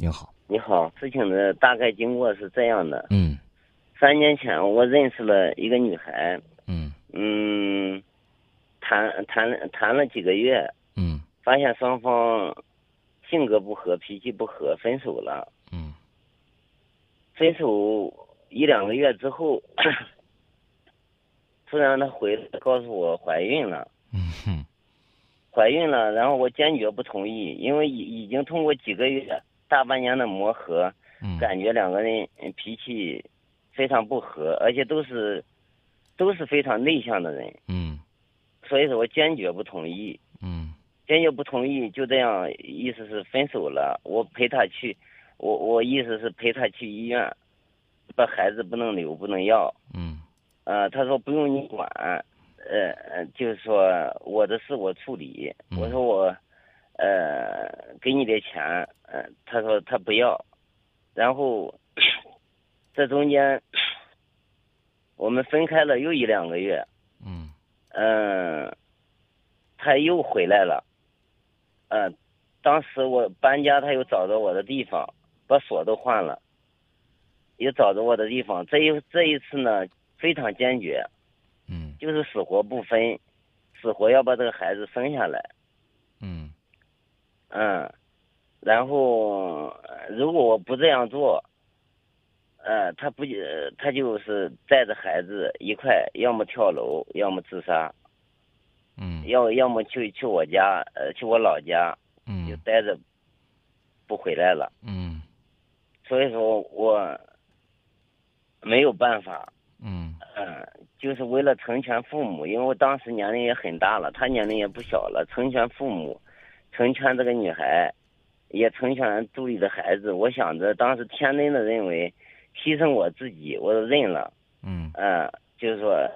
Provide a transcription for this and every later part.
您好，你好，事情的大概经过是这样的。嗯。三年前我认识了一个女孩，嗯。嗯，谈谈谈了几个月，嗯。发现双方性格不合、脾气不合，分手了。嗯。分手一两个月之后，突然她回来告诉我怀孕了，嗯哼。怀孕了，然后我坚决不同意，因为已已经通过几个月、大半年的磨合，嗯感觉两个人嗯脾气非常不合，而且都是都是非常内向的人，嗯所以说我坚决不同意，嗯坚决不同意，就这样，意思是分手了。我陪他去，我我意思是陪他去医院，把孩子不能留，不能要。嗯呃，他说不用你管，呃，呃就是说我的事我处理。嗯我说我，呃，给你点钱，呃，他说他不要，然后这中间我们分开了又一两个月，嗯嗯、他又回来了，呃，当时我搬家，他又找到我的地方，把锁都换了，又找着我的地方。这一这一次呢，非常坚决，嗯就是死活不分，死活要把这个孩子生下来。嗯嗯，然后呃如果我不这样做，呃，他不呃他就是带着孩子一块，要么跳楼，要么自杀，嗯。要要么去去我家，呃，去我老家嗯。就嗯待着，不回来了。嗯。所以说我没有办法，嗯。嗯，就是为了成全父母，因为我当时年龄也很大了，他年龄也不小了，成全父母，成全这个女孩，也成全肚里的孩子。我想着当时天真的认为，牺牲我自己我都认了，嗯嗯，就是说，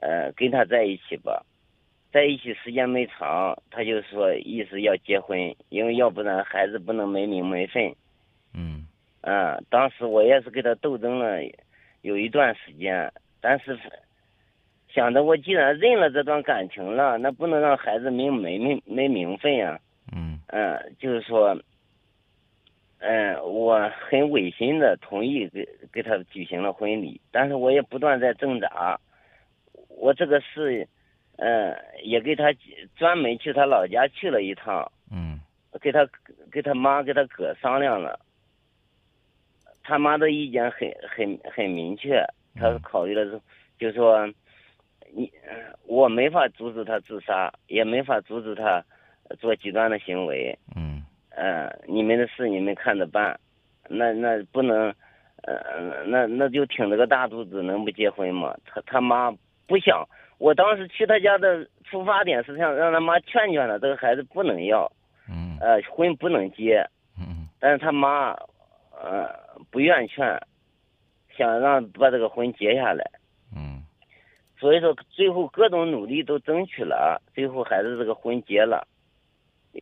呃，跟他在一起吧，在一起时间没长，他就说意思要结婚，因为要不然孩子不能没名没分。嗯嗯，当时我也是跟他斗争了有一段时间，但是想着我既然认了这段感情了，那不能让孩子没没没没名分呀、嗯。嗯，就是说，嗯，我很违心的同意给给他举行了婚礼，但是我也不断在挣扎。我这个事，嗯，也给他专门去他老家去了一趟，嗯给他给他妈给他哥商量了，他妈的意见很很很明确，他嗯。考虑了是，就说，你呃我没法阻止他自杀，也没法阻止他做极端的行为，嗯。呃，你们的事你们看着办，那那不能，呃，那那就挺着个大肚子能不结婚吗？他他妈不想，我当时去他家的出发点是想让他妈劝劝他，这个孩子不能要，嗯。呃，婚不能结，嗯但是他妈，呃，不愿劝，想让把这个婚结下来，嗯所以说最后各种努力都争取了，最后还是这个婚结了，呃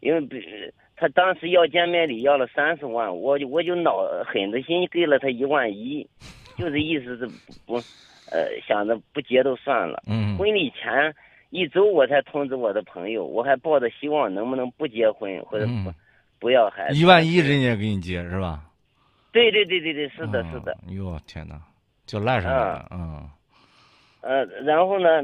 因为比他当时要见面礼要了三十万，我就我就恼狠着心给了他一万一，就是意思是不，呃，想着不结都算了。嗯婚礼前一周我才通知我的朋友，我还抱着希望能不能不结婚或者不、嗯不要孩子。一万一人家给你结是吧？对对对对对，是的，是的。嗯。哟天哪，就赖上你了。嗯呃，然后呢，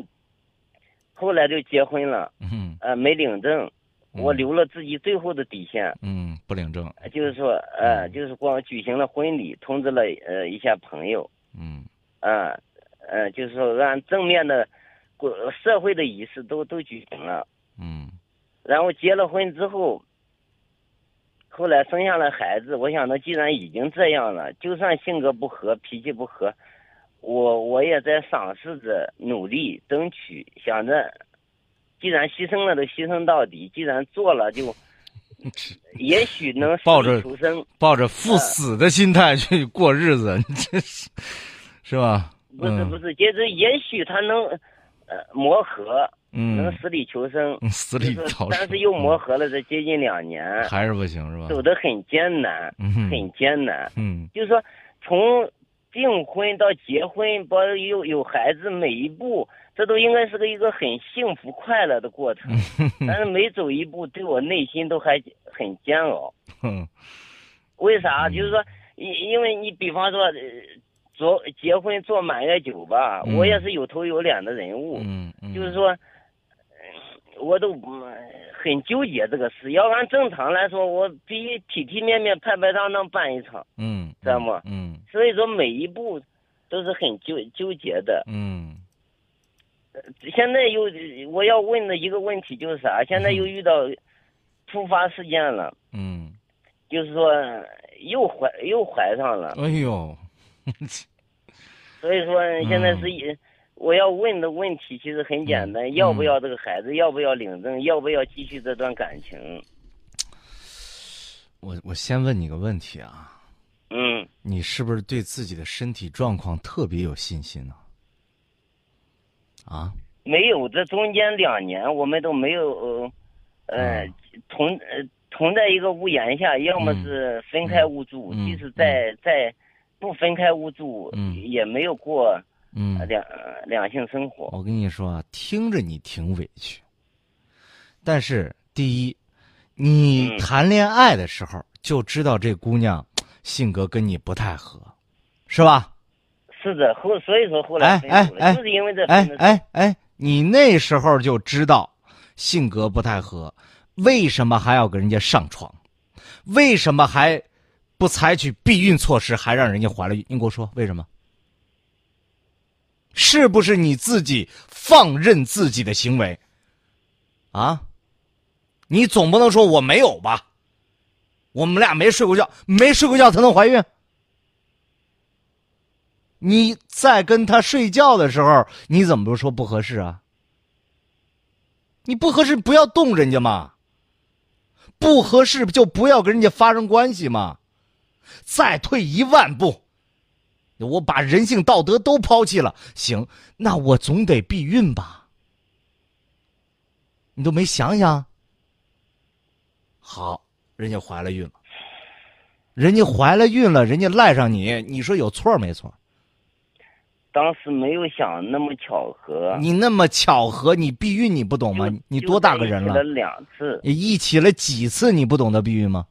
后来就结婚了，嗯呃，没领证，我嗯留了自己最后的底线，嗯不领证。就是说，呃，嗯就是光举行了婚礼，通知了呃一下朋友，嗯啊、呃，就是说按正面的国社会的仪式都都举行了，嗯然后结了婚之后，后来生下了孩子，我想着既然已经这样了，就算性格不合、脾气不合，我我也在尝试着努力争取，想着既然牺牲了，就牺牲到底；既然做了，就也许能抱着求生。抱着赴死的心态去过日子，你这是是吧？嗯不是不是，就是也许他能呃磨合，能嗯，死里求生。嗯死里但是又磨合了这接近两年，嗯还是不行是吧？走得很艰难，嗯很艰难。嗯就是说，从订婚到结婚，包括有有孩子，每一步，这都应该是个一个很幸福快乐的过程。但是每走一步，对我内心都还很煎熬。为啥？就是说，因因为你比方说，呃做结婚做满月酒吧，嗯我也是有头有脸的人物，嗯嗯，就是说，呃我都嗯很纠结这个事。要按正常来说，我必须体体面面、拍拍当当办一场。嗯，知道吗嗯所以说每一步都是很纠纠结的。嗯现在又我要问的一个问题就是啥？现在又遇到突发事件了，嗯，就是说又怀又怀上了，哎呦，所以说现在是。我要问的问题其实很简单，嗯要不要这个孩子？要不要领证？要不要继续这段感情？我我先问你个问题啊，嗯，你是不是对自己的身体状况特别有信心呢？啊，没有，这中间两年我们都没有，呃，同呃同在一个屋檐下，要么嗯。是分开屋住，嗯即使在在不分开屋住，嗯。也没有过嗯。呃，两呃两性生活。我跟你说啊，听着你挺委屈，但是第一，你嗯。谈恋爱的时候就知道这姑娘性格跟你不太合，是吧？是的，后所以说后来哎分手了，哎哎就是因为这哎哎哎，你那时候就知道性格不太合，为什么还要跟人家上床？为什么还不采取避孕措施，还让人家怀了孕？你给我说为什么？是不是你自己放任自己的行为？啊？你总不能说我没有吧？我们俩没睡过觉，没睡过觉才能怀孕？你在跟他睡觉的时候，你怎么不说不合适啊？你不合适不要动人家嘛，不合适就不要跟人家发生关系嘛。再退一万步，我把人性道德都抛弃了，行，那我总得避孕吧？你都没想想？好，人家怀了孕了，人家怀了孕了，人家赖上你，你说有错没错？当时没有想那么巧合。你那么巧合，你避孕你不懂吗？你你多大个人了两次，你一起了几次？你不懂得避孕吗？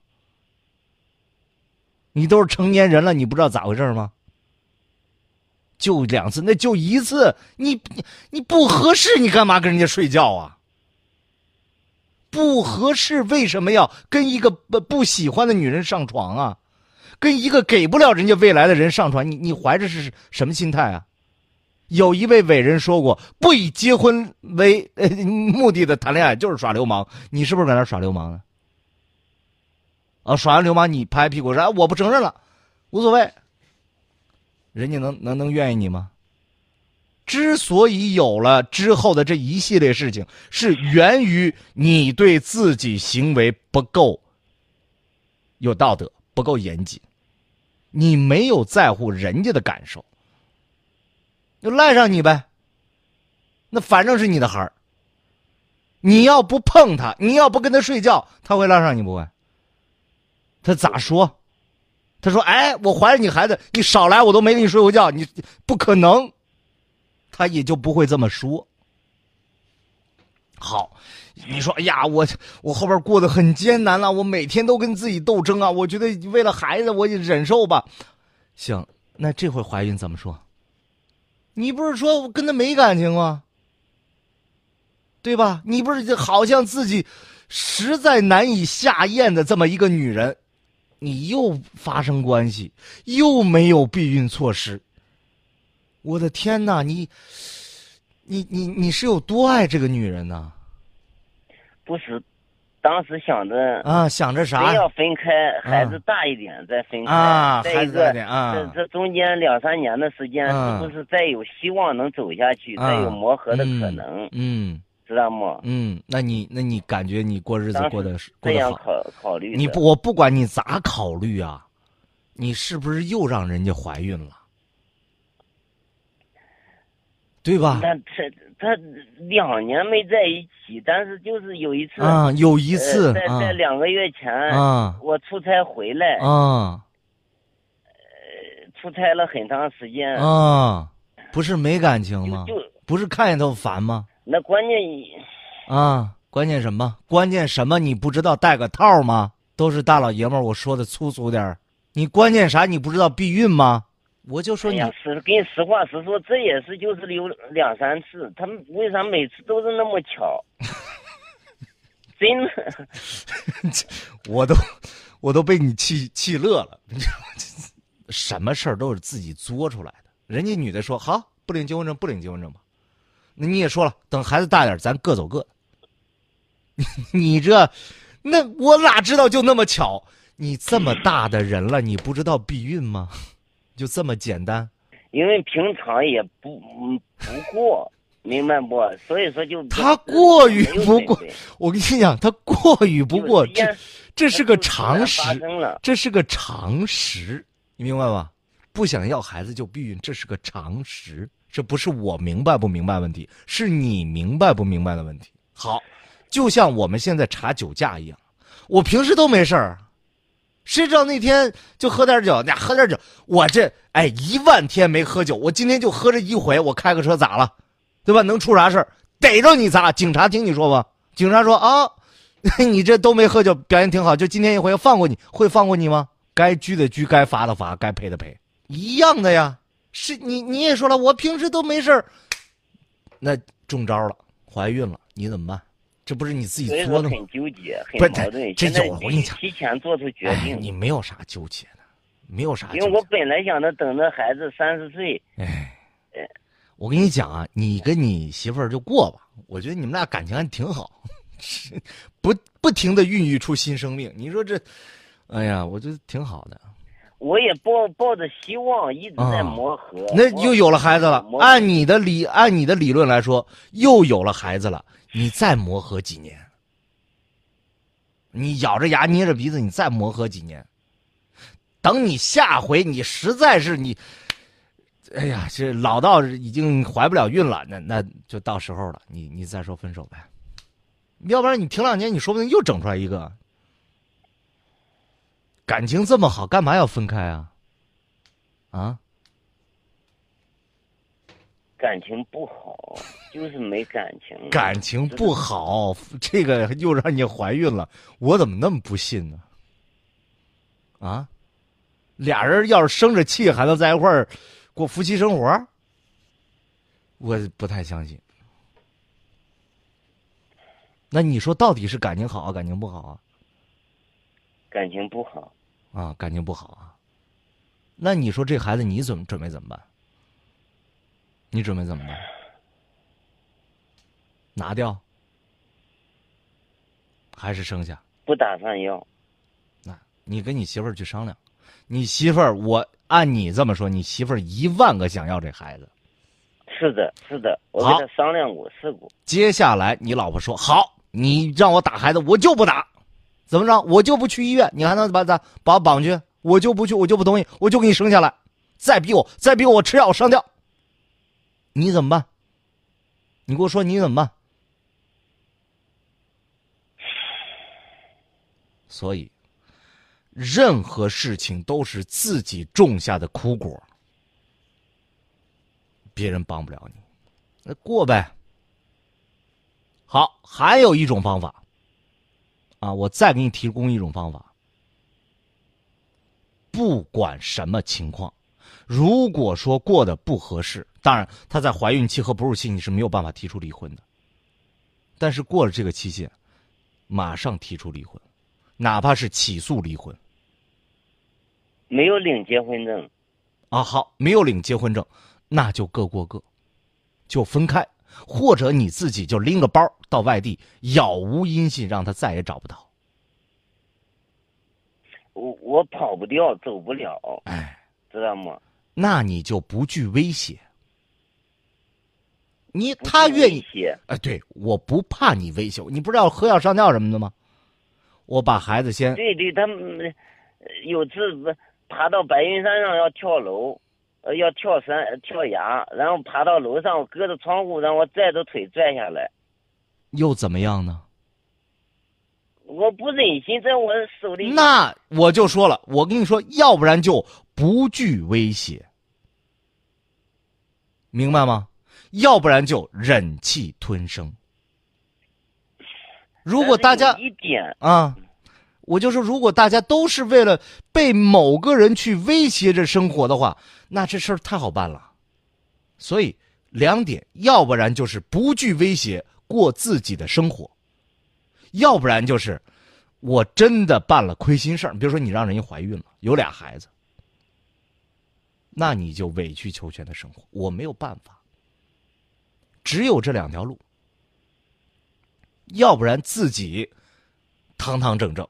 你都是成年人了，你不知道咋回事吗？就两次，那就一次，你你你不合适，你干嘛跟人家睡觉啊？不合适，为什么要跟一个不不喜欢的女人上床啊？跟一个给不了人家未来的人上床，你你怀着是什么心态啊？有一位伟人说过，不以结婚为 目的的谈恋爱就是耍流氓。你是不是搁那耍流氓呢？啊，耍完流氓你拍屁股说、哎、我不承认了，无所谓。人家能能能愿意你吗？之所以有了之后的这一系列事情，是源于你对自己行为不够有道德，不够严谨，你没有在乎人家的感受，就赖上你呗。那反正是你的孩儿，你要不碰他，你要不跟他睡觉，他会赖上你不会？他咋说？他说：“哎，我怀着你孩子，你少来，我都没跟你睡过觉，你不可能。”他也就不会这么说。好，你说，哎呀，我我后边过得很艰难了，我每天都跟自己斗争啊，我觉得为了孩子，我也忍受吧。行，那这回怀孕怎么说？你不是说我跟他没感情吗？对吧？你不是好像自己实在难以下咽的这么一个女人，你又发生关系，又没有避孕措施。我的天哪，你，你你你是有多爱这个女人呢？不是，当时想着啊，想着啥真要分开，孩子大一点再分开。啊？再一孩子大个，点啊这这中间两三年的时间，嗯是不是再有希望能走下去，啊再有磨合的可能，嗯知道吗？嗯，那你那你感觉你过日子过得是过得好？这样考考虑。你不，我不管你咋考虑啊，你是不是又让人家怀孕了？对吧？他他他两年没在一起，但是就是有一次，啊，有一次呃、在啊在两个月前，啊我出差回来，啊出差了很长时间，啊，不是没感情吗？就就不是看见都烦吗？那关键啊，关键什么？关键什么？你不知道带个套吗？都是大老爷们儿，我说的粗俗点儿。你关键啥？你不知道避孕吗？我就说你，哎，实跟你实话实说，这也是就是有两三次，他们为啥每次都是那么巧？真的，我都我都被你气气乐了。你知道吗？什么事儿都是自己作出来的。人家女的说好不领结婚证，不领结婚证吧。那你也说了，等孩子大点，咱各走各的。你这，那我哪知道就那么巧？你这么大的人了，你不知道避孕吗？就这么简单？因为平常也不嗯不过，明白不？所以说就他过于不过我跟你讲，他过与不过，这这是个常识。这是个常识，你明白吗？不想要孩子就避孕，这是个常识，这不是我明白不明白问题，是你明白不明白的问题。好，就像我们现在查酒驾一样，我平时都没事儿，谁知道那天就喝点酒，那喝点酒，我这哎一万天没喝酒，我今天就喝这一回，我开个车咋了？对吧？能出啥事？逮着你咋？警察听你说吧？警察说啊，你这都没喝酒，表现挺好，就今天一回放过你，会放过你吗？该拘的拘，该罚的罚，该赔的赔，一样的呀。是你你也说了，我平时都没事，那中招了，怀孕了，你怎么办？这不是你自己作的吗？很纠结，很矛盾。这现在有我跟你讲提前做出决哎，定，你没有啥纠结的，没有啥纠因为我。本来想着等着孩子三十岁，哎，我跟你讲啊，你跟你媳妇儿就过吧，我觉得你们俩感情还挺好，不不停的孕育出新生命。你说这，哎呀，我觉得挺好的。我也抱抱着希望，一直在啊磨合。那又有了孩子了，按你的理按你的理论来说，又有了孩子了，你再磨合几年？你咬着牙捏着鼻子，你再磨合几年？等你下回你实在是你，哎呀，这老到已经怀不了孕了，那那就到时候了，你你再说分手呗。要不然你停两年，你说不定又整出来一个。感情这么好，干嘛要分开啊？啊？感情不好，就是没感情。感情不好，这个又让你怀孕了，我怎么那么不信呢？啊，俩人要是生着气还能在一块儿过夫妻生活，我不太相信。那你说到底是感情好啊，感情不好啊？感情不好，啊，感情不好啊。那你说这孩子你怎么准备怎么办？你准备怎么办？拿掉，还是生下？不打算要。那你跟你媳妇儿去商量。你媳妇儿，我按你这么说，你媳妇儿一万个想要这孩子。是的，是的，我跟他商量过，试过。接下来你老婆说好，你让我打孩子，我就不打。怎么着？我就不去医院，你还能把咱把我绑去？我就不去，我就不同意，我就给你生下来。再逼我，再逼我，我吃药我上吊。你怎么办？你给我说你怎么办？所以，任何事情都是自己种下的苦果，别人帮不了你，那过呗。好，还有一种方法，啊，我再给你提供一种方法。不管什么情况，如果说过得不合适，当然她在怀孕期和哺乳期你是没有办法提出离婚的。但是过了这个期限，马上提出离婚，哪怕是起诉离婚没有领结婚证，啊。好，没有领结婚证，那就各过各，就分开，或者你自己就拎个包到外地，杳无音信，让他再也找不到。我我跑不掉，走不了，哎，知道吗？那你就不惧威胁。你他愿意威胁，哎，对，我不怕你威胁我，你不知道喝药上吊什么的吗？我把孩子先对对，他们呃有次不爬到白云山上要跳楼，呃，要跳山跳崖，然后爬到楼上，我隔着窗户让我拽着腿拽下来，又怎么样呢？我不忍心在我手里。那我就说了，我跟你说，要不然就不惧威胁，明白吗？要不然就忍气吞声。如果大家一点，啊，我就说，如果大家都是为了被某个人去威胁着生活的话，那这事儿太好办了。所以两点，要不然就是不惧威胁过自己的生活，要不然就是我真的办了亏心事儿。比如说你让人家怀孕了，有俩孩子，那你就委曲求全的生活，我没有办法。只有这两条路，要不然自己堂堂正正。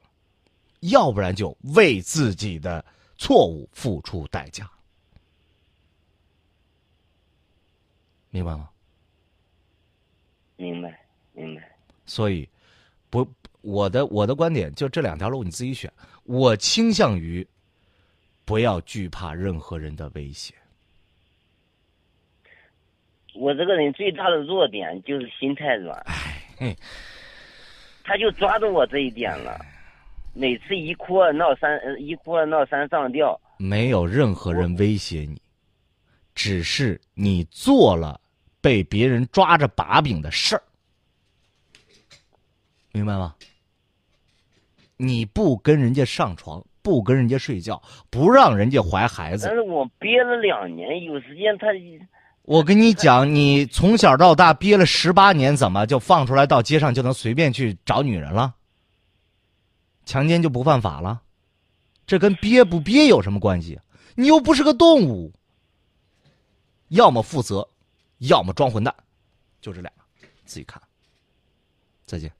要不然就为自己的错误付出代价，明白吗？明白，明白。所以，不，我的我的观点就这两条路你自己选。我倾向于不要惧怕任何人的威胁。我这个人最大的弱点就是心太软，哎，他就抓住我这一点了。每次一哭二闹三，一哭二闹三上吊。没有任何人威胁你，只是你做了被别人抓着把柄的事儿，明白吗？你不跟人家上床，不跟人家睡觉，不让人家怀孩子。但是我憋了两年，有时间他。我跟你讲，你从小到大憋了十八年，怎么就放出来到街上就能随便去找女人了？强奸就不犯法了，这跟憋不憋有什么关系？你又不是个动物。要么负责，要么装混蛋，就这俩，自己看。再见。